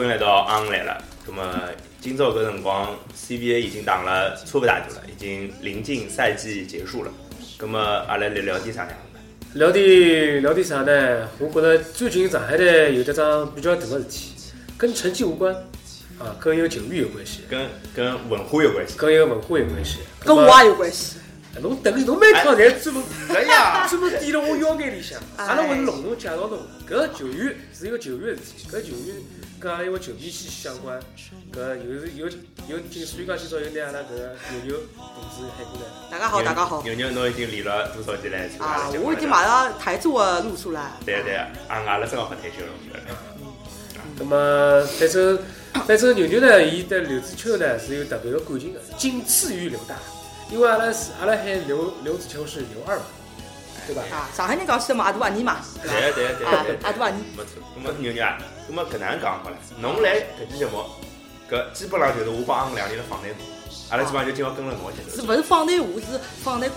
欢迎来到昂来了。那么今朝搿辰光，CBA 已经打了差不多大久了，已经临近赛季结束了。那么阿拉来聊点啥呢？聊点聊点啥呢？我觉着最近上海队有得桩比较大个事体，跟成绩无关，啊，跟一个球员有关系，跟跟文化有关系。跟一个文化有关系。跟我也有关系。侬等侬每趟侪专门是呀，专门点了我腰眼里向。哎阿拉会隆重介绍侬，搿个球员是一个球员的事体，搿球员跟阿拉因为球迷息息相关。搿有有有今所以讲今朝有拿阿拉搿个牛牛同志喊过来。大家好，大家好。牛牛，侬已经练了多少集来参加阿啊我已经马上台座露出来。对对，阿阿拉正好好退休了，我觉得。那么反正反正牛牛呢，伊对刘子秋呢是有特别的感情的，仅次于刘大，因为阿拉是阿拉喊刘刘子秋是刘二嘛，对吧？啊，上海人讲起来嘛，阿大阿尼嘛，对吧？对对对啊对，阿大阿尼。没错。那么牛牛啊，那么搿能样讲好了，侬来搿期节目，搿基本上就是我帮昂两人的访谈部，阿拉基本上就今朝跟了侬的节奏。是勿是访谈我是访谈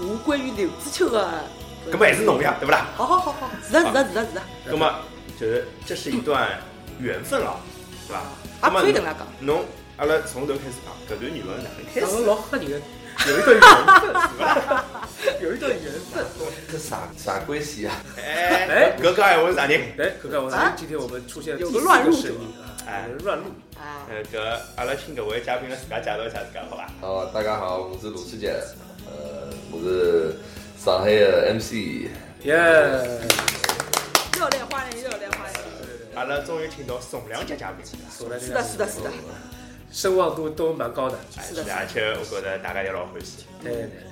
我关于刘子秋的？搿么还是侬呀，对不啦？好好好好，是的，是的，是的，是的，搿么就是这是一段缘分了，是吧？也可以搿能介讲。侬阿拉从头开始讲，搿段缘分哪能开始？老吓人的，有一段缘分，是吧？有一段缘分。这啥啥关系啊？哎哎搿讲闲话是啥人？哎，看看我啊今天我们出现有个乱入者声音啊，哎乱入。啊，呃，搿阿拉请各位嘉宾来自家介绍一下自家，好吧？好，大家好，我是鲁世杰，呃，我是上海的 MC，耶，热烈欢迎，热烈欢迎。阿拉终于请到重量级嘉宾了。是的，是的，是的。声望度都蛮高的。哎是的而且我觉得大家也老欢喜。对对对对。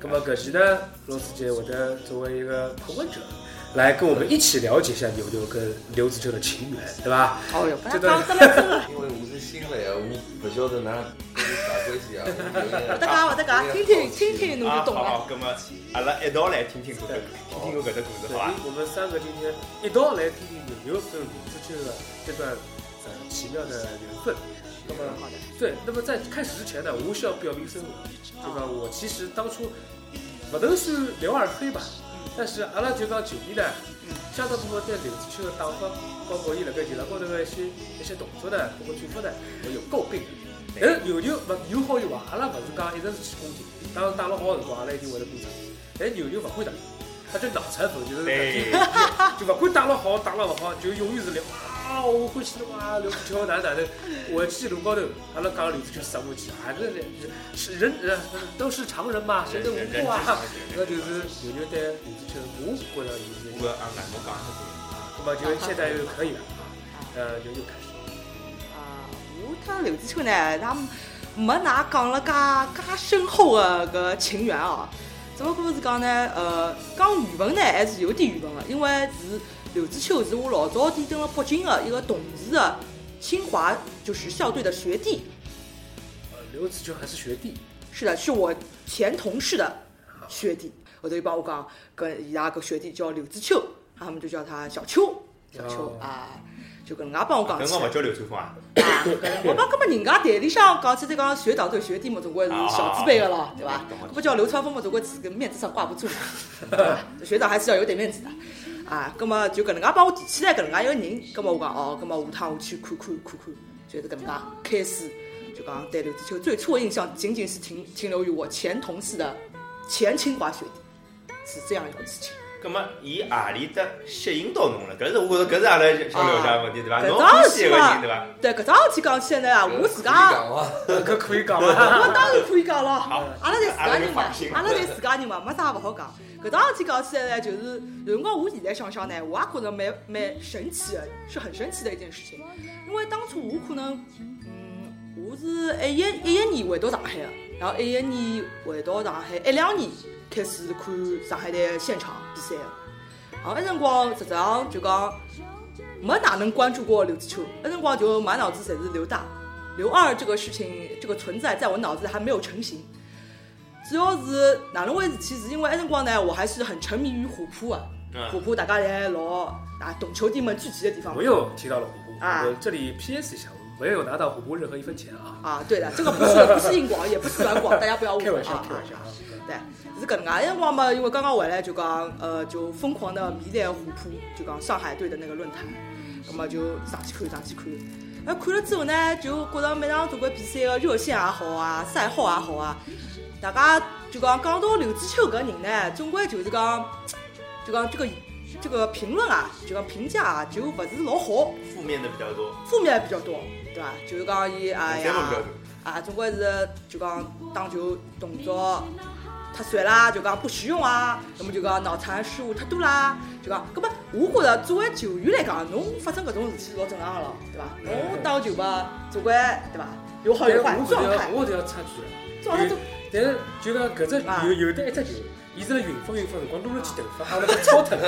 那么搿期呢，罗斯杰我的作为一个旁观者，来跟我们一起了解一下牛牛跟刘子秋的情缘，对吧？哦哟，这段。因为我是新来的，我不晓得哪是啥关系啊。勿得讲，勿得讲，听听听听侬啊，就懂了。好好，葛么阿拉一道来听听搿个，听听我搿只故事，好吧？，我们三个今天一道来听听牛牛跟刘子秋的这段呃奇妙的缘分。那么好的，对，那么在开始之前呢，我需要表明身份，对吧？我其实当初不都是刘二黑吧，但是阿拉就讲球迷呢，相当部分对刘子秋的打法，包括伊辣盖球场高头的一些一些动作呢，包括做法呢，我有诟病的。但是牛牛勿有好有坏，阿拉勿是讲一直是去攻击，当打了好的辰光，阿拉一定会得观察。但牛牛勿会打，他就脑残粉，就是对，就勿管打了好打了勿好，就永远是聊啊，我欢喜侬啊，刘子秋哪哪能？我记录高头，阿拉讲刘子秋啥问题啊？这是人呃都是常人嘛，谁都无过啊。那就是牛牛对刘子秋，我觉着有我些，啊，俺侬讲得那么就现在就可以了啊，呃，牛牛开始。啊，我和刘子秋呢，他没㑚讲了介介深厚的搿情缘哦。只不过是讲呢，呃，讲缘分呢还是有点缘分的，因为是刘子秋是我老早点登了北京的一个同事的清华就是校队的学弟，呃，刘子秋还是学弟，是的，是我前同事的学弟。后头又帮我讲，跟伊拉个学弟叫刘子秋，他们就叫他小秋，小秋哦啊，就搿能介帮我讲起来搿辰光勿。叫刘春风啊？啊，我讲，搿么人家队里向讲起来讲学长对学弟嘛，总归是小字辈的咯，对吧？搿么叫刘川枫嘛，总归是个面子上挂不住，对吧？学长还是要有点面子的。啊，葛么就搿能介帮我提起来搿能介一个人，葛么我讲哦，葛么下趟我去看看看看，就是搿能介开始就讲对刘子秋最初的印象仅仅是停停留于我前同事的前清华学弟，是这样一个事情。葛么伊何里搭吸引到侬了？搿是我觉着搿是阿拉想了解个问题，对伐？搿侬欢喜一桩事体嘛个人，对伐？对，搿桩事体讲起来呢，啊我自家。搿可以讲 我吗？当然可以讲了，阿拉侪自家人嘛阿拉侪自家人嘛，没啥勿好讲。搿桩事体讲起来呢，就是有辰光我现在想想呢，我也觉着蛮蛮神奇的，是很神奇的一件事情。因为当初我可能，嗯，我是一一一一年回到上海的，然后一一年回到上海，一两年开始看上海的现场比赛的。然后那辰光实际上就讲没哪能关注过刘子秋，那辰光就满脑子侪是刘大、刘二这个事情这个存在，在我脑子里还没有成型。主要是哪能回事体？是因为那辰光呢，我还是很沉迷于虎扑啊，虎嗯，扑大家侪老啊懂球帝们聚集的地方我。又提到了虎扑，啊我这里 PS 一下，我没有拿到虎扑任何一分钱啊，啊，对的，这个不是不是硬广，也不是软广，大家不要误开玩笑，会啊。开玩笑啊。对，是搿能介。那辰光嘛，因为刚刚回来就讲，呃，就疯狂的迷恋虎扑，就讲上海队的那个论坛。那么就上去看，上去看。那，看了之后呢，就觉着每场总归比赛个热线也好啊，赛后也好啊，大家就讲讲到刘志秋搿人呢，总归就是讲，就讲这个这个评论啊，就讲评价啊，就勿是老好，负面的比较多，负面比较多，对伐？就是讲伊哎呀。啊，总归是就讲打球动作太帅啦，就讲不实用啊，那么就讲脑残失误太多啦，就讲，搿么我觉着作为球员来讲，侬发生搿种事体是老正常个咯，对伐？侬打球吧，总归对伐？有好有坏，我状态，我搿条插句了。状态但是就讲搿只啊有有的一只球，伊是辣云风云风辰光撸了记头发，挨了个超疼。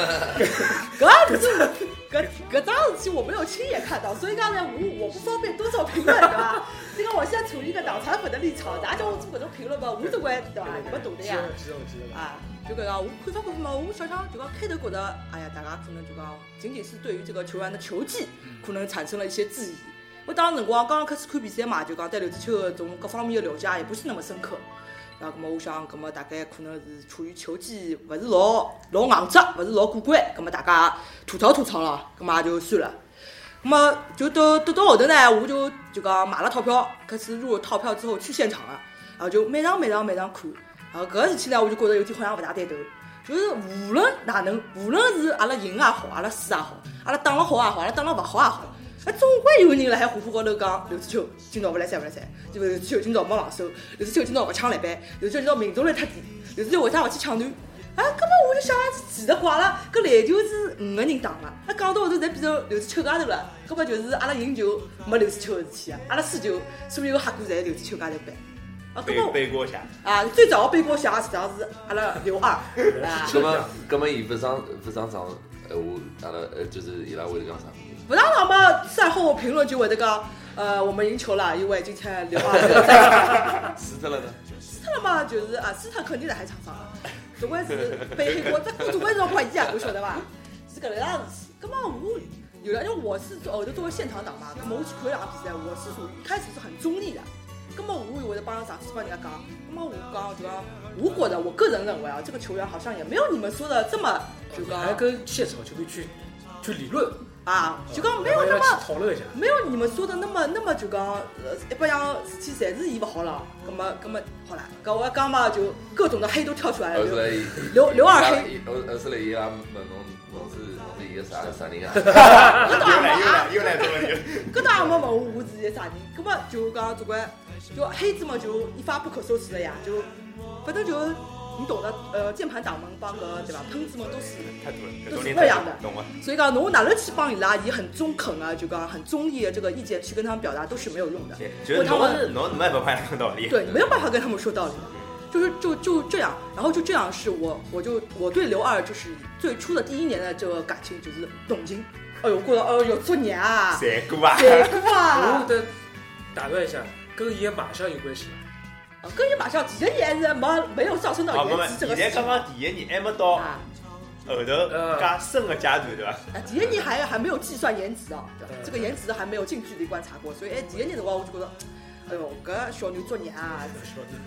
搿事体，搿搿桩事体我没有亲眼看到，所以讲呢，我我不方便多做评论，对伐？这个我现在处于一个脑残粉的立场，大家叫我做搿种评论嘛，我总归对伐？你们懂的呀。啊，就搿个我看法看法嘛，我想想就讲开头觉得，哎呀，大家可能就讲仅仅是对于这个球员的球技可能产生了一些质疑。我当时辰光刚刚开始看比赛嘛，就讲对刘志秋从各方面的了解也不是那么深刻。然后，咁么我想，咁么大概可能是处于球技勿是老老硬质，勿是老过关，咁么大家吐槽吐槽了，咁么也就算了。咁么就到到到后头呢，我就就讲买了套票，开始入了套票之后去现场了，然后就每场每场每场看。然后搿个事体呢，我就觉着有点好像勿大对头。就是无论哪能，无论是阿拉赢也好，阿拉输也好，阿拉打了好也好，阿拉打了勿好也好，哎，总归有人辣海虎虎高头讲刘志秋今朝勿来三勿来三，就刘志秋今朝没防守，刘志秋今朝勿抢篮板，刘志秋今朝命中率太低，刘志秋为啥勿去抢断？啊，根本我就想，其实怪了，搿篮球是五个人打嘛，那，讲到后头侪变成刘志秋家头了，根本就是阿拉赢球没刘志秋的事体啊，阿拉输球所有黑锅侪刘志秋家头背。啊，根背本背锅侠，啊，最早背锅侠实际上是阿拉刘二，啊，咁么那么伊不上勿上场，呃，我阿拉呃就是伊拉会得讲啥？不上场嘛，赛后评论就会得讲，呃，我们赢球了，因为今天刘二没有在场。输掉了的？斯特了嘛，就是啊，斯特肯定在海场上啊，总归是背黑锅，这我总归是要怪伊啊，侬晓得伐？是搿能样事体。葛末我有了，因为我是后头作为现场党嘛，葛末我去看两场比赛，我是属于一开始是很中立的。葛么我会得帮上去帮人家讲，葛么我讲就讲，我觉得我个人认为啊，这个球员好像也没有你们说的这么就还跟现场球迷去去理论，啊，就讲没有那么。讨论一下。没有你们说的那么那么就讲，呃，一百样事体侪是伊勿好了，葛么葛么好了，搿我讲嘛就各种的黑都跳出来了，刘刘刘二黑，后后头来伊拉问侬侬是侬是伊个啥啥人啊？搿倒也没啊来，又来这个问题，搿倒也没问我我是些啥人，葛么就讲总归就黑子嘛就一发不可收拾了呀，就反正就你懂得，呃，键盘党们帮个对吧，喷子们都是。太多了，都是那样的懂吗？所以讲，侬哪能去帮伊拉以很中肯啊，就讲很中立的这个意见去跟他们表达都是没有用的。就是他们侬是侬侬也不怕讲道理，对，没有办法跟他们说道理，就是就就这样，然后就这样是我我就我对刘二就是最初的第一年的这个感情就是动情，哎呦，过了哎呦作孽啊，谁过啊？谁过我啊？得打断一下，跟伊的马上有关系吗？啊跟伊马上第一年是没没有上升到颜值，这个现在刚刚第一年还没到啊后头加深个阶段，对伐？啊，第一年还还没有计算颜值哦，这个颜值还没有近距离观察过，所以哎，第一年的话我就觉得，哎呦，搿小牛作孽啊，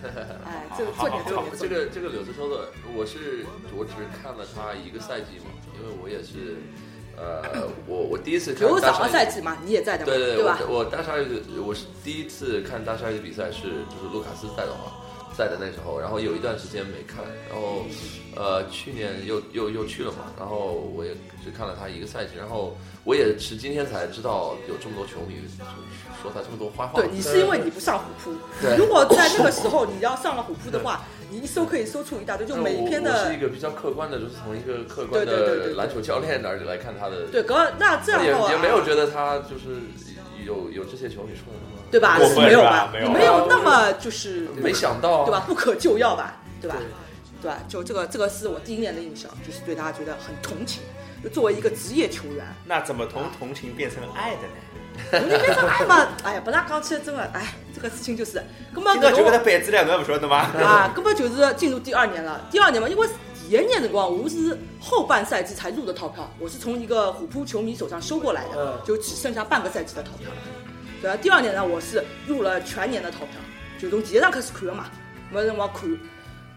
哎，这个作孽作孽。这个这个柳子说的，我是我只看了他一个赛季嘛，因为我也是，呃，我我第一次看有上个大鲨鱼赛季嘛，你也在的嘛，对对对，吧？我我大鲨鱼的我是第一次看大鲨鱼的比赛是就是卢卡斯在的话在的那时候，然后有一段时间没看，然后呃去年又又又去了嘛，然后我也只看了他一个赛季，然后我也是今天才知道有这么多球迷说他这么多坏话。对你是因为你不上虎扑，对如果在那个时候你要上了虎扑的话，你一搜可以搜出一大堆，就每一篇的我是一个比较客观的，就是从一个客观对对对对对的篮球教练那儿来看他的，对，搿那这样也的话也没有觉得他就是有有这些球迷说的那么对吧？过分没有吧吧？没有没有那么就是没想到，对吧？？不可救药吧？对吧？对对吧？就这个这个是我第一年的印象，就是对他觉得很同情。就作为一个职业球员，那怎么从同情变成爱的呢？我那边说哎嘛，哎呀，本来讲起来真的，哎，这个事情就是，根本就搿只板子了，侬还不晓得吗？啊，根本就是进入第二年了。第二年嘛，因为第一年辰光我是后半赛季才入的套票，我是从一个虎扑球迷手上收过来的嗯，就只剩下半个赛季的套票了。对啊，第二年呢，我是入了全年的套票，就从第一场开始看了嘛，没辰光看。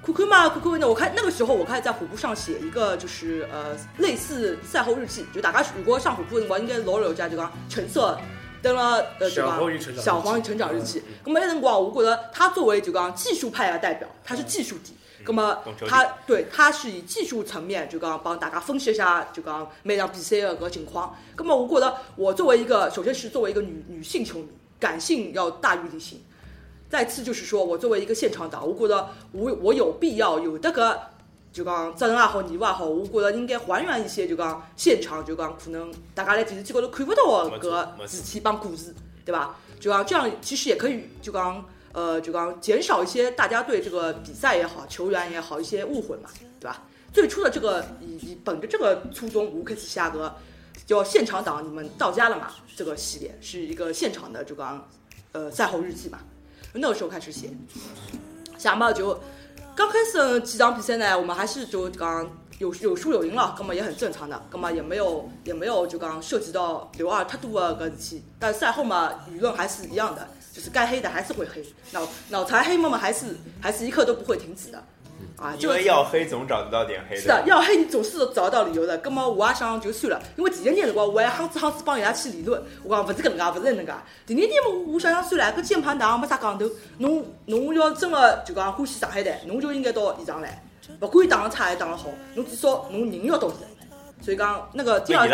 看看嘛，看看那我看那个时候我开始在虎扑上写一个就是呃类似赛后日记，就大家如果上虎扑的辰光应该老了解就讲橙色。登了呃，对小吧小黄鱼成长日记。那么那辰光，我觉得他作为就讲技术派的代表，他是技术底。那么他对他是以技术层面就讲帮大家分析一下就讲每场比赛的搿情况。那么我觉得我作为一个，首先是作为一个女女性球迷，感性要大于理性。再次就是说我作为一个现场党，我觉得我我有必要有这个就讲责任也好，义务也好，我觉得应该还原一些就讲现场就讲可能大家在电视机高头看不到的没错搿事体帮故事，对吧？就讲这样其实也可以就讲呃就讲减少一些大家对这个比赛也好、球员也好一些误会嘛，对吧？最初的这个以以本着这个初衷，我开始下个叫现场党，你们到家了嘛？这个系列是一个现场的就讲呃赛后日记嘛。那个时候开始写，写嘛就刚开始几场比赛呢，我们还是就讲有有输有赢了，那么也很正常的，那么也没有也没有就讲涉及到刘二太多的个事体。但赛后嘛，舆论还是一样的，就是该黑的还是会黑，脑脑残黑嘛嘛还是还是一刻都不会停止的，啊，这个因为要黑总找得到点黑的是的，要黑你总是找得到理由的。葛么我也想就算了，因为第一年辰光我还夯哧夯哧帮伊拉去理论，我讲勿是搿能介，勿是搿能介。第二年嘛，我想想算了，搿键盘党没啥讲头，侬侬要真个就讲欢喜上海队，侬就应该到现场来，勿管伊打得差还是打得好，侬至少侬人要到现场来。所以讲那个第二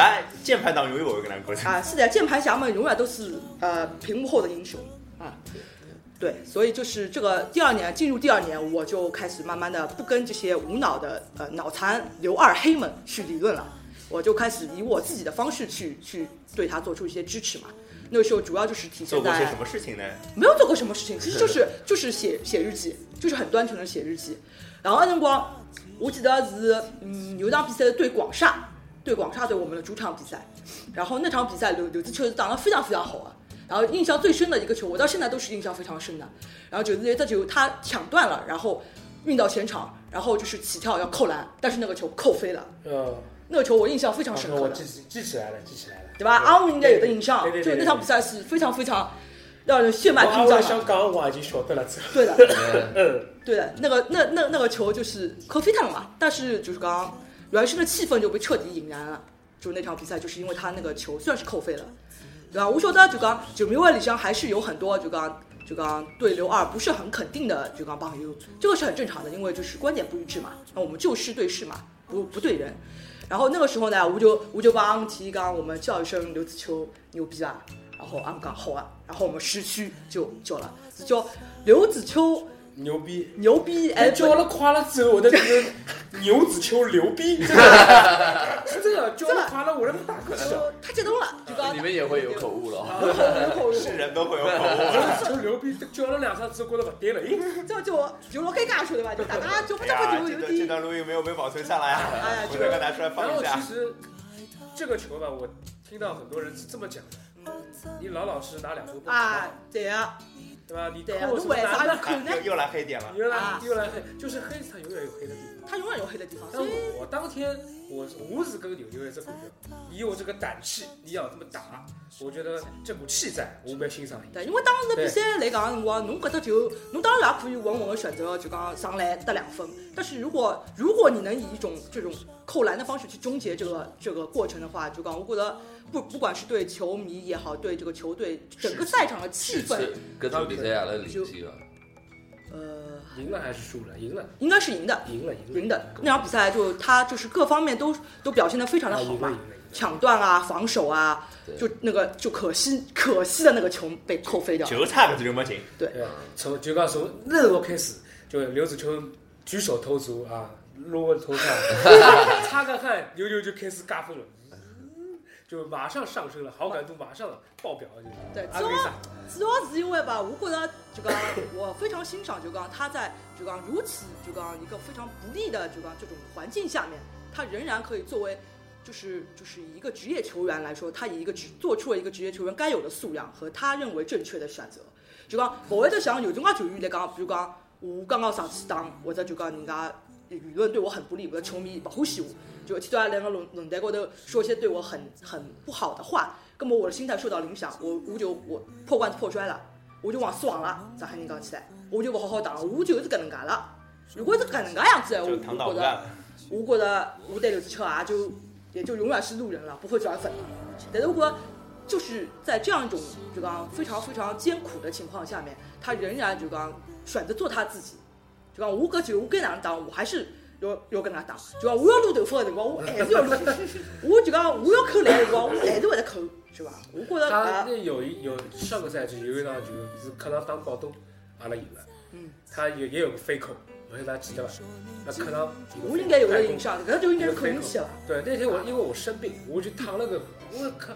键盘党永远不会跟咱过去。啊，是的，键盘侠们永远都是呃屏幕后的英雄啊。对，所以就是这个第二年进入第二年，我就开始慢慢的不跟这些无脑的呃脑残刘二黑们去理论了，我就开始以我自己的方式去去对他做出一些支持嘛。那个时候主要就是体现在做过些什么事情呢？没有做过什么事情，其实就 是就是写写日记，就是很单纯的写日记。然后那辰光，我记得是嗯有一场比赛是对广厦，对广厦对我们的主场比赛，然后那场比赛刘刘志秋是打得非常非常好啊。然后印象最深的一个球，我到现在都是印象非常深的。然后就是这球他抢断了，然后运到前场，然后就是起跳要扣篮，但是那个球扣飞了。呃，那个球我印象非常深刻的。我记起记起来了，记起来了，对吧？阿武应该有的印象，对对对对就那场比赛是非常非常让人血脉我喷张的。想讲，我已经晓得了，对的，嗯，对的，那个那那那个球就是扣飞他了嘛，但是就是刚原先的气氛就被彻底引燃了。就那场比赛，就是因为他那个球虽然是扣飞了，对吧？我晓得就讲球迷会里向还是有很多就讲就讲对刘二不是很肯定的就讲朋友，这个是很正常的，因为就是观点不一致嘛。那我们就事对事嘛，不不对人。然后那个时候呢，我就我就帮阿姆提讲，我们叫一声刘子秋牛逼啊，然后阿姆讲好啊，然后我们市区就叫了，是叫刘子秋牛逼。牛逼，哎，叫了夸了之后，我的这个牛子球牛逼，这 个是这个叫了快了，我的大可笑。就太激动了，就讲你们也会有口误了。是人都会有口误。牛子球牛逼，叫了两声之后觉得不对了，咦，这就就老尴尬说的吧，就大家 就不这么就有这段这，段录音没有被保存下来啊！哎呀我再跟拿出来放一下然后其。实这个球吧，我听到很多人是这么讲的：你老老实实拿两球啊，，对呀，对吧？你对啊？又又来黑点了。又来啊又来黑，就是黑它永远有黑的地方。他永远有黑的地方，但所以我当天我我是跟牛牛一只股票，你有这个胆气，你要这么打，我觉得这股气在，我蛮欣赏你。对，因为当时比赛来讲的辰光，侬搿只球，侬当然也可以稳稳的选择就讲上来得两分，但是如果如果你能以一种这种扣篮的方式去终结这个这个过程的话，就讲我觉得不不管是对球迷也好，对这个球队整个赛场的气氛，是搿场比赛阿拉领先了，呃，赢了还是输了？赢了，应该是赢的。赢了，赢了，赢的那场比赛就他就是各方面都都表现的非常的啊好嘛。抢断啊、防守啊，就那个就可惜可惜的那个球被扣飞掉了。就差个就没进，对，从就讲从那时候开始，就刘子秋举手投足啊，落头上，擦个汗，牛牛就开始嘎分了，嗯就马上上升了，好感度马上爆表，就是对主要，主要是因为吧，我觉得就讲我非常欣赏就讲他在就讲如此就讲一个非常不利的就讲这种环境下面，他仍然可以作为就是就是以一个职业球员来说，他以一个职做出了一个职业球员该有的素养和他认为正确的选择。就讲勿会得像有种介球员来讲，比如讲我刚刚上去打，或者就讲人家舆论对我很不利，或者球迷不欢喜我，就一天到晚两个论论坛高头说一些对我很很不好的话，那么我的心态受到影响，我我就我破罐子破摔了，我就往失望了。上海人讲起来，我就不好好打了，我就是搿能介了。如果是搿能介样子，就我我觉着。我觉得我对刘子秋啊，就也就永远是路人了，不会转粉了。但是如果就是在这样一种就讲非常非常艰苦的情况下面，他仍然就讲选择做他自己，就讲我搿就我该哪能打，我还是要要跟他打。就讲我要撸头发的辰光，我还是要撸；我就讲我要扣篮的辰光，我还是会得扣，是吧？我觉着他啊那，有一有上个赛季有一场球是客场打广东，阿拉赢了。嗯，他也也有个飞扣，我现在记得吧。那客场我应该有个印象，搿就应该是扣运气了。对，那天我因为我生病，我就躺了个，我靠，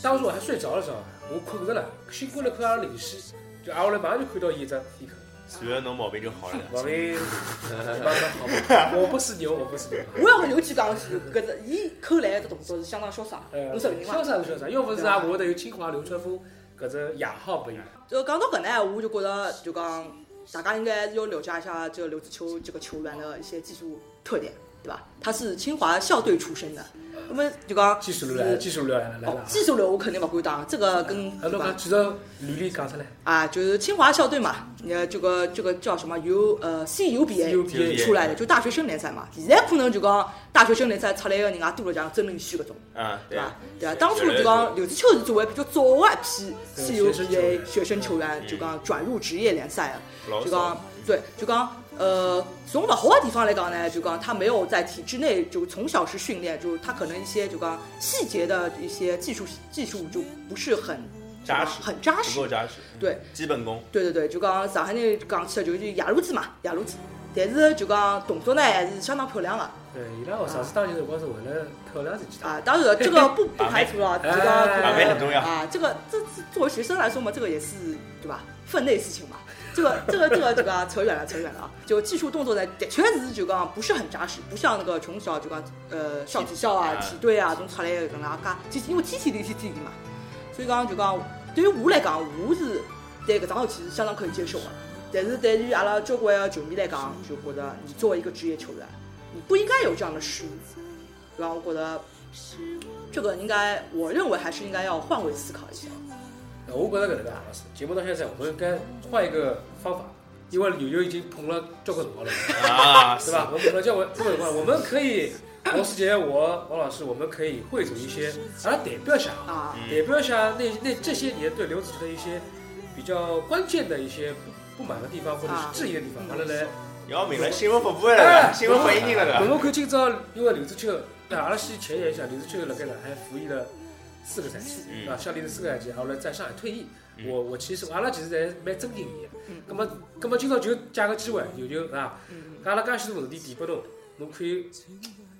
当时我还睡着了，知道吧？我困着了，醒过来看阿拉领先，就挨下来马上就看到伊只飞扣，随后侬毛病就好了。毛病慢慢好吧。我不是牛，我不是牛。我要跟刘去讲是，搿只伊扣篮的动作是相当潇洒，呃侬承认伐潇？洒是潇洒，要不是啊，我得有清华流川枫搿只雅号不一样。就讲到搿呢，我就觉得就讲大家应该要了解一下这个刘子秋这个球员的一些技术特点，对吧？他是清华校队出身的，那么就讲技术流来了，技术流来了，来哦了。技术流我肯定勿敢当，这个跟啊，侬对吧讲？几个履历讲出来。啊，就是清华校队嘛，呃，这个这个叫什么 U 呃 CUBA 出来的，就大学生联赛嘛。现在可能就讲大学生联赛出来的人也多了，像曾林旭搿种，啊，对对吧？对啊？当初就讲刘子秋是作为比较早的一批对学生球 CUBA 学生球员，就讲转入职业联赛就讲对，就讲呃，从勿好的地方来讲呢，就讲他没有在体制内就从小是训练，就他可能一些就讲细节的一些技术技术就不是很扎实很扎实不够。扎实。对基本功。对对对，就讲上海人讲起来就是野路子嘛，野路子。但是就讲动作呢还是相当漂亮的对，伊拉学上次打球辰光是为了漂亮才去打。啊。当然这个不 不排除了，就讲可把能妹很重要啊，这个这这作为学生来说嘛，这个也是对吧？分内事情嘛。这个这个这个这个扯远了，扯远了啊！就技术动作呢，的确是就讲不是很扎实，不像那个从小就讲呃上体校啊、啊体队啊，从出来的搿能介，其实因为天天练天天练嘛，所以讲就讲对于我来讲，我是对搿桩事体是相当可以接受的。但是对于阿拉交关的球迷来讲，就觉得你作为一个职业球员，你不应该有这样的失误。然后我觉得这个应该，我认为还是应该要换位思考一下。我觉得搿能介老师，节目到现在我们应该换一个方法，因为牛牛已经捧了交关辰光了，啊，对吧？我们捧了交关交关辰光，我们可以，王世杰，我王老师，我们可以汇总一些阿拉代表一下，啊，嗯代表一下那那这些年对刘子成的一些比较关键的一些不不满的地方或者是质疑的地方，阿拉来。要命了，新闻发布会了个，新闻发言人了我。们看今朝，因为刘子秋，那阿拉先前言一下，刘子秋辣盖上海服役了四个赛季，对伐，效力了四个赛季，后来在上海退役。嗯我我其实阿拉其实侪蛮尊敬伊的。嗯咁么咁么今朝就借个机会，有就啊，嗯，阿拉介许多问题提拨侬，侬可以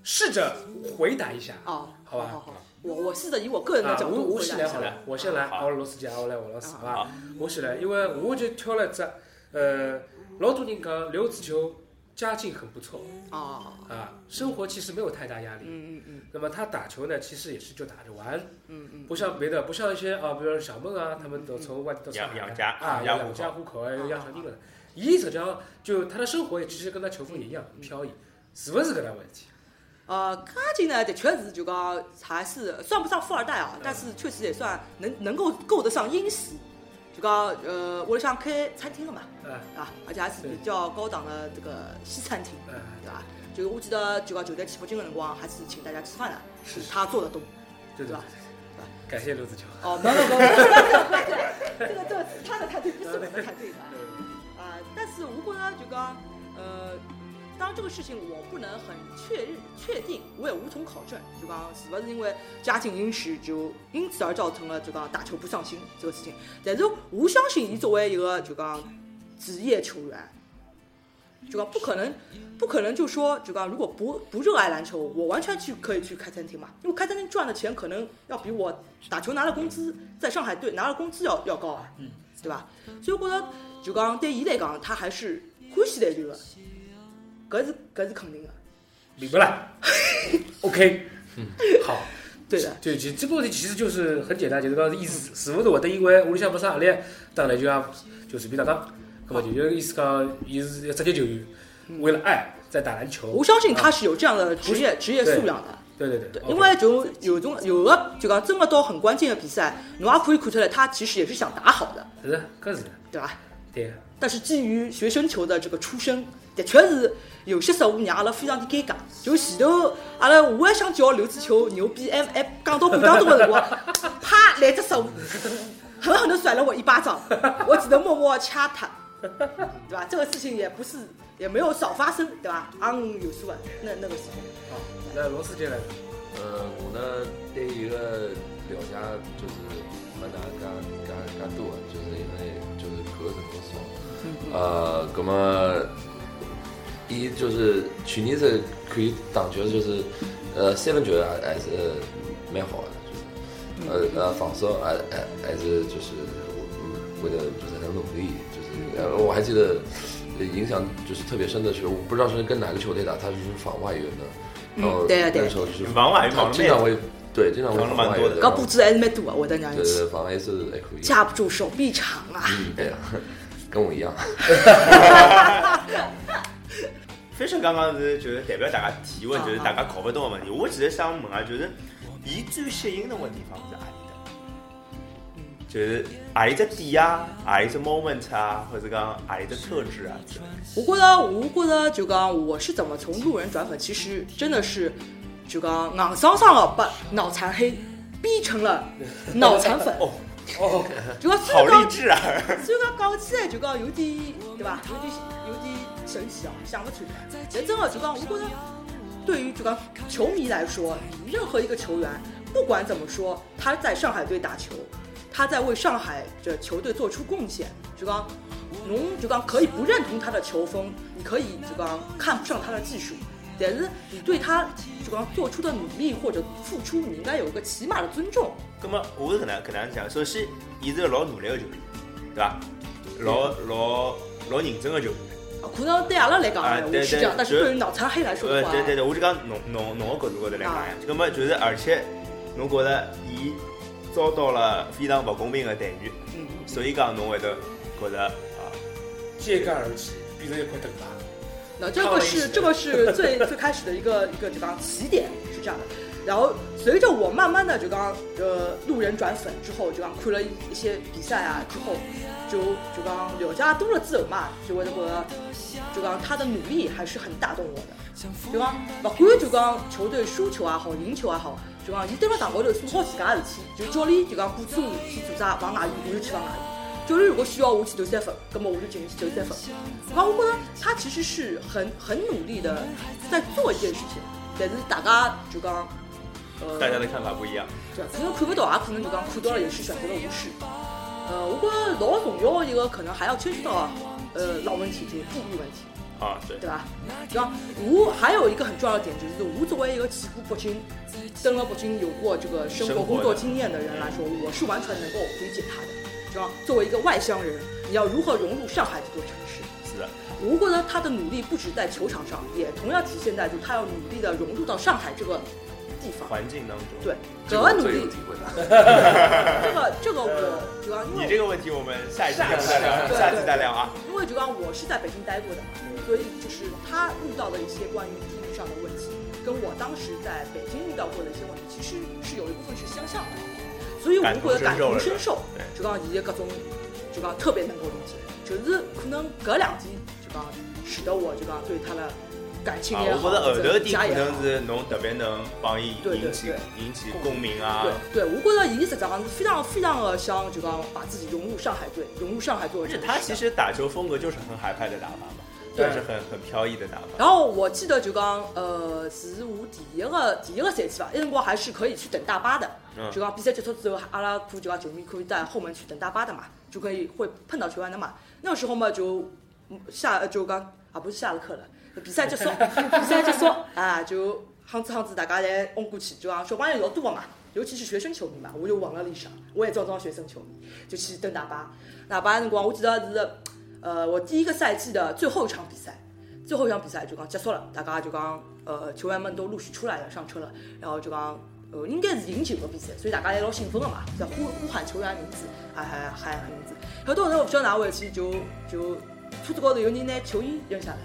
试着回答一下。哦，好吧好好，我我试着以我个人的啊，角我我度回答一下先来好了，我先来，好好，罗斯杰，我来王老师，好吧？我先来，因为我就挑了一只，呃，老多人讲刘子球家境很不错。啊，啊，生活其实没有太大压力。嗯嗯嗯。那么他打球呢，其实也是就打着玩，嗯嗯，不像别的，不像一些啊，比如说小孟啊，他们都从外地到上海养养家啊，养户口。养家糊口，还有养小人了。伊实际上就他的生活也其实跟他球风也一样飘逸，是不是搿能问题？呃，家境呢，的确是就讲还是算不上富二代啊，但是确实也算能能够够得上英系，就讲呃，我想开餐厅的嘛，啊啊，而且还是比较高档的这个西餐厅，啊，对吧？就我记得就讲球队去北京的辰光，还是请大家吃饭的，是他做的多。对对对吧对，感谢刘子乔。哦，没有没有没有，这个这个他的团队不是我的团队的啊。但是我觉得就讲，呃，当然这个事情我不能很确认确定，我也无从考证，就讲是不是因为家境殷实，就因此而造成了就讲打球不上心这个事情。但是我相信，你作为一个就讲职业球员。就讲不可能，不可能就说就讲如果不不热爱篮球，我完全去可以去开餐厅嘛，因为开餐厅赚的钱可能要比我打球拿的工资在上海队拿了工资要要高啊，嗯，对吧？所以我觉得就讲对伊来讲，他还是欢喜篮球的，搿是搿是肯定的，明白了。OK，嗯，好。对的。就其实这个问题其实就是很简单，就是讲意思是勿是会得因为屋里向没啥压力，当然就讲就随便打打。那么就有意思讲，伊是一职业球员，为了爱在打篮球。我相信他是有这样的职业职业素养的，对对对对，因为就有种有的就讲真的到很关键的比赛，侬也可以看出来，他其实也是想打好的，是搿是对吧？对。但是基于学生球的这个出身，的确是有些失误让阿拉非常的尴尬。就前头阿拉我还想叫刘子球牛逼，还还讲到半当中的辰光，啪来只失误，狠狠的甩了我一巴掌，我只能默默掐他，对吧？这个事情也不是也没有少发生，对吧？昂有数啊，那那个时候。好，那罗斯杰来，呃，我呢对一个了解就是没哪介介介多，就是因为就是看的辰光少。呃，葛么，伊就是去年子可以打球，就是呃三分球还还是蛮好的，就是呃呃防守还还还是就是嗯为了就是很努力，就是呃我还记得影响就是特别深的球，我不知道是跟哪个球队打，他是防外援的。然后嗯对啊对啊那时候就是防外援他防得经常会对经常会防得蛮多的防外援搿步子还是蛮多啊，会得让人气，对对，防 A 是还可以。架不住手臂长啊。嗯，对啊，跟我一样。飞车刚刚是就是代表大家提问，啊就是大家搞不懂的问题。我其实想问啊，就是伊最吸引侬个地方是阿里搭？就是阿里只点啊，阿里只 moment 啊，或者讲阿里只特质啊之类的。我觉得，我觉得就讲我是怎么从路人转粉，其实真的是就讲硬生生的把脑残黑逼成了 脑残粉。哦，哦，就讲虽好励志啊！虽然讲讲起来就讲有点对吧，有点有点神奇啊，想不出来。但真的就讲，我觉得对于就讲球迷来说，任何一个球员，不管怎么说，他在上海队打球，他在为上海这球队做出贡献，就讲侬就讲可以不认同他的球风，你可以就讲看不上他的技术，但是你对他就讲做出的努力或者付出，你应该有一个起码的尊重。那么我是搿能搿能样讲，首先，伊是个老努力个球员，对伐？老老老认真个球员。啊可能对阿拉来讲啊对对我是这样，但是对于脑残黑来说的，话，呃对对对，我就讲侬侬侬个角度高头来讲呀，那么就是而且侬觉着伊遭到了非常勿公平的待遇，嗯，所以讲侬会得觉着啊，揭竿而起，变成一块灯吧。那这个是这个是最最开始的一个一个就刚起点是这样的，然后随着我慢慢的就刚呃路人转粉之后，就刚看了一一些比赛啊之后，就就刚了解多了之后嘛，就会觉得就刚他的努力还是很打动我的。就讲不管就讲球队输球也好，赢球也好，就讲伊蹲辣场高头做好自家的事体，就教练就讲鼓吹我去做啥往外移，我就去往外移。教练如果需要我去投三分，那么我就进去投三分。然后我觉得他其实是很很努力的在做一件事情，但是大家就讲，呃，大家的看法不一样。对，可能看不到，也可能就讲看到了，也是选择了无视。呃，我觉得老重要的一个可能还要牵涉到呃老问题，就是地域问题。啊，对，对吧？然后我还有一个很重要的点就是，我作为一个去过北京、登了北京有过这个生活工作经验的人来说，我是完全能够理解他的。作为一个外乡人，你要如何融入上海这座城市？是的，吴国呢他的努力不止在球场上，也同样体现在就他要努力的融入到上海这个地方。环境当中。对，这个我格外努力。这个这个我主要因为你这个问题我们下一期再聊，下下期再聊啊。因为主要我是在北京待过的嘛，所以就是他遇到的一些关于地域上的问题，跟我当时在北京遇到过的一些问题，其实是有一部分是相像的，所以我觉得感同身受，就讲伊各种就讲特别能够理解，就是可能搿两点就讲使得我就讲对他的感情啊，也好，我觉得后头点可能是侬特别能帮伊引起引起共鸣啊。对对，我觉得伊实际上是非常非常的想就讲把自己融入上海队，融入上海作为而且他其实打球风格就是很海派的打法嘛，对就是很很飘逸的打法。然后我记得就讲，呃，是我第一个第一个赛季吧，那辰光还是可以去等大巴的。嗯就讲比赛结束之后，阿拉可就讲球迷可以在后门去等大巴的嘛，就可以会碰到球员的嘛。那个时候嘛，就嗯下呃就讲啊，不是下了课了，比赛结束，比赛结束啊，就夯子夯子大家侪嗡过去，就讲小朋友老多嘛，尤其是学生球迷嘛，我就忘了里向，我也装装学生球迷，就去等大巴。大巴辰光，我记得是呃我第一个赛季的最后一场比赛。最后一场比赛就讲结束了，大家就讲呃球员们都陆续出来了，上车了，然后就讲呃应该是赢球的比赛，所以大家也老兴奋的嘛，在呼呼喊球员名字，还还还喊名字。后头呢，我不晓得哪回去就就车子高头有人拿球衣扔下来了，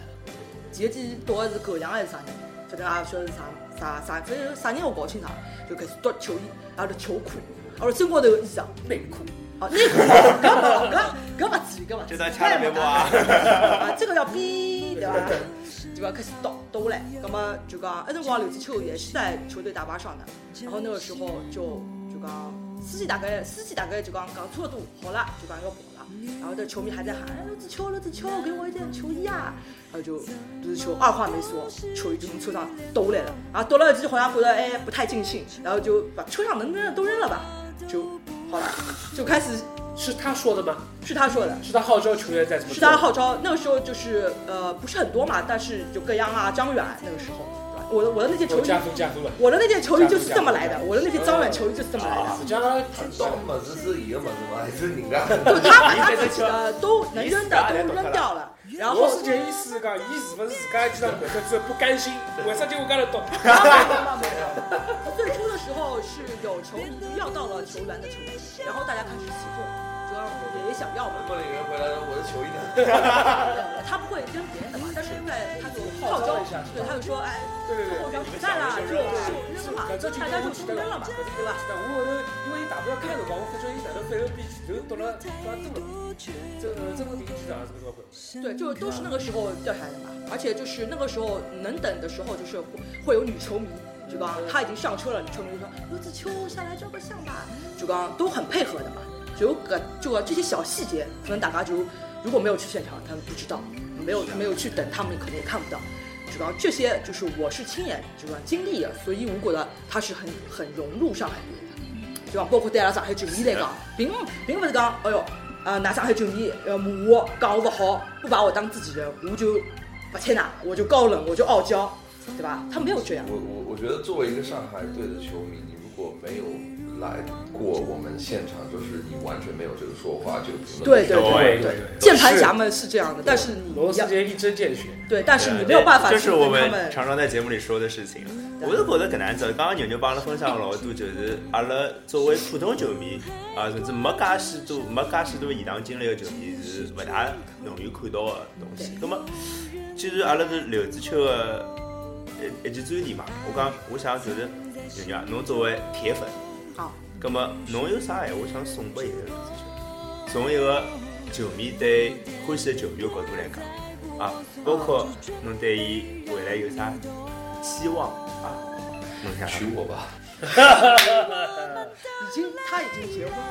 第一记倒个是狗粮还是啥人，反正也不晓得是啥啥啥，反正啥人我搞不清爽，就开始夺球衣，然后球裤，然后身高头的衣裳内裤，哦，内裤搿搿搿勿至于，搿勿至于。这段掐了别播啊！啊，这个要逼，对吧？就要？开始倒倒下来，那么就讲，那辰光刘志秋也是在球队大巴上的，然后那个时候就就讲，司机大概司机大概就讲讲差不多好了，就讲要跑了，然后这球迷还在喊刘志秋，刘志秋，给我一件球衣啊！然后就刘志秋二话没说，球衣就从车上抖下来了，然后抖了几好像觉得哎不太尽兴，然后就把车上能扔的都扔了吧，就好了，就开始是他说的吗？是他说的。是他号召球员在怎么是做？他号召，那个时候就是呃不是很多嘛，但是就葛阳啊、张远那个时候，对吧？我的我的那件球衣。我的那件球衣就是这么来的，我的那件张远球衣就是这么来的。实际上他到么子是伊个么子吗？还是人家？就他把他自己的都能扔的都扔掉了，然后罗世杰意思是讲，伊是不是自家去上搿只之后不甘心？为啥就我刚才懂？最初的时候是有球迷要到了球员的球衣，然后大家开始起哄，也想要嘛。梦里人回来了，我的球衣呢？他不会跟别人的嘛，但是因为他就号召，对，他就说，哎，对对对后脚比赛了，就就扔了嘛，就大家就都扔了嘛，对吧？但我后头因为伊大不了开辰光，我发觉伊哪能反而比前头读了抓多了。这个这个第一局长是搿个会。对，就都是那个时候掉下来的嘛，而且就是那个时候能等的时候，就是会会有女球迷，就刚他已经上车了，女球迷就说刘子秋下来照个相吧，就刚都很配合的嘛，就个就个这些小细节，可能大家就如果没有去现场，他们不知道，没有没有去等，他们可能也看不到。就讲这些，就是我是亲眼就讲经历的，所以我觉得他是很很融入上海队的。就讲包括对阿拉上海球迷来讲，并并不是讲，哎哟，啊，拿上海球迷呃骂我讲我不好，不把我当自己人，我就不睬他，我就高冷，我就傲娇，对吧？他没有这样。我我我觉得作为一个上海队的球迷，你如果没有来过我们现场，就是你完全没有这个说话这个评论。对对对对，键盘侠们是这样的，但是你要罗世杰一针见血。对，但是你没有办法这是我们。们常常在节目里说的事情。我是觉得搿能子，刚刚牛牛帮阿拉分享了老多，就是阿拉作为普通球迷啊，甚至没介许多没介许多现场经历的球迷是勿大容易看到的东西。那么，既然阿拉是刘志秋的一一记专题嘛，我讲我想就是牛牛啊，侬作为铁粉，好，那么侬有啥闲话想送拨伊个？从一个球迷对欢喜的球迷的角度来讲，啊，包括侬对伊未来有啥期望啊？侬想娶我吧。已经他已经结婚了，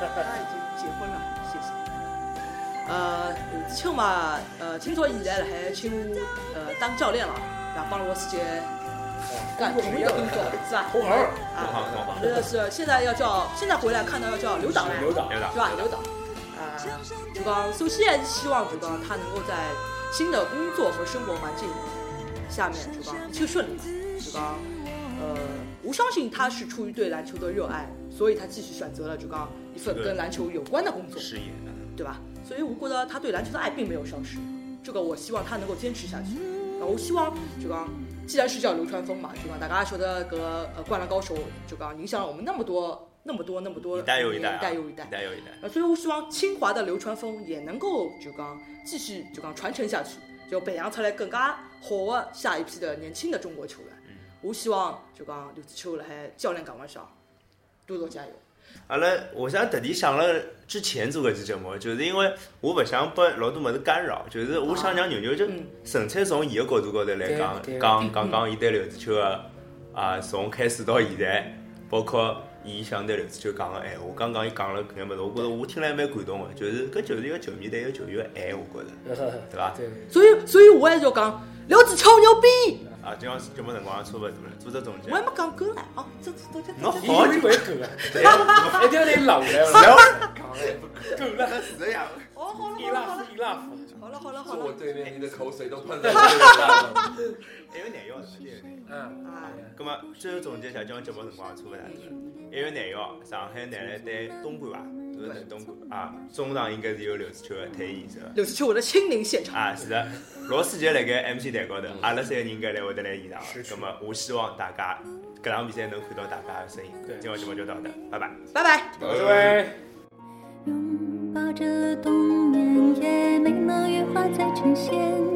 他已经结婚了，谢谢。呃，刘志秋嘛，呃，听说现在辣海青湖呃当教练了，然后帮罗世杰干同一个工作，是吧？同行同行同啊，行这个是现在要叫，现在回来看到要叫刘导了，刘导刘导是吧？刘导，啊，就讲首先还是希望就讲他能够在新的工作和生活环境下面就讲一切顺利嘛，就讲呃，我相信他是出于对篮球的热爱，所以他继续选择了就讲一份跟篮球有关的工作，事业，对吧？所以我觉得他对篮球的爱并没有消失，这个我希望他能够坚持下去。那，我希望就讲，既然是叫流川枫嘛，就讲大家晓得搿个呃《灌篮高手》就讲影响了我们那么多、那么多、那么多一代又一代啊，一代又一代一。代又一代。呃，所以我希望清华的流川枫也能够就讲继续就讲传承下去，就培养出来更加好的下一批的年轻的中国球员。我希望就讲刘子秋辣海教练岗位上多多加油。阿拉，我想特地想了之前做搿期节目，就是因为我勿想拨老多物事干扰，就是我想让牛牛就嗯。纯粹从伊个角度高头来讲讲讲讲伊对刘子秋个啊，从开始到现在，包括伊想对刘子秋讲个闲话，刚刚伊讲了搿眼物事，我觉着我听了还蛮感动个，就是搿就是一个球迷对一个球员个爱，我觉着，对伐？对，所以，所以我还是要讲刘子秋牛逼，啊，今朝节目辰光也差不多了，做只总结我。还没讲够呢哦！这这这这伊侬好以为够了，一定要来老来了。然后够了，是这样。哦，好了好了，好了。好了。好了好了好坐我了，对面，你的口水都喷在我脸上。还有男要的，还有男。嗯，啊，那么最后总结一下，今朝节目辰光也差勿多了。还有男要，上海男篮对东莞伐？都是啊，中场应该是有刘志秋的退役是吧？刘子秋我的亲临现场，啊，是的，罗世杰辣盖 MC 台高头，阿拉三个人应该来会得来现场的。是是咁么我希望大家搿场比赛能看到大家的身影。对今朝节目就到这，拜拜。拜拜。各位。拥抱着冬眠，也没能羽化再成仙。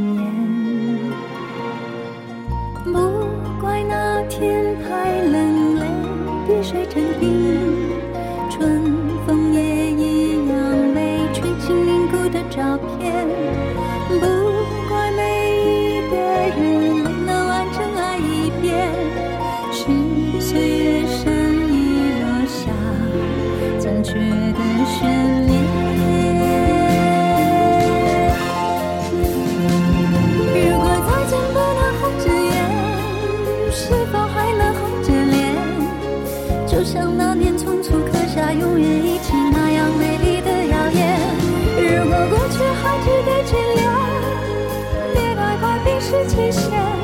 快冰释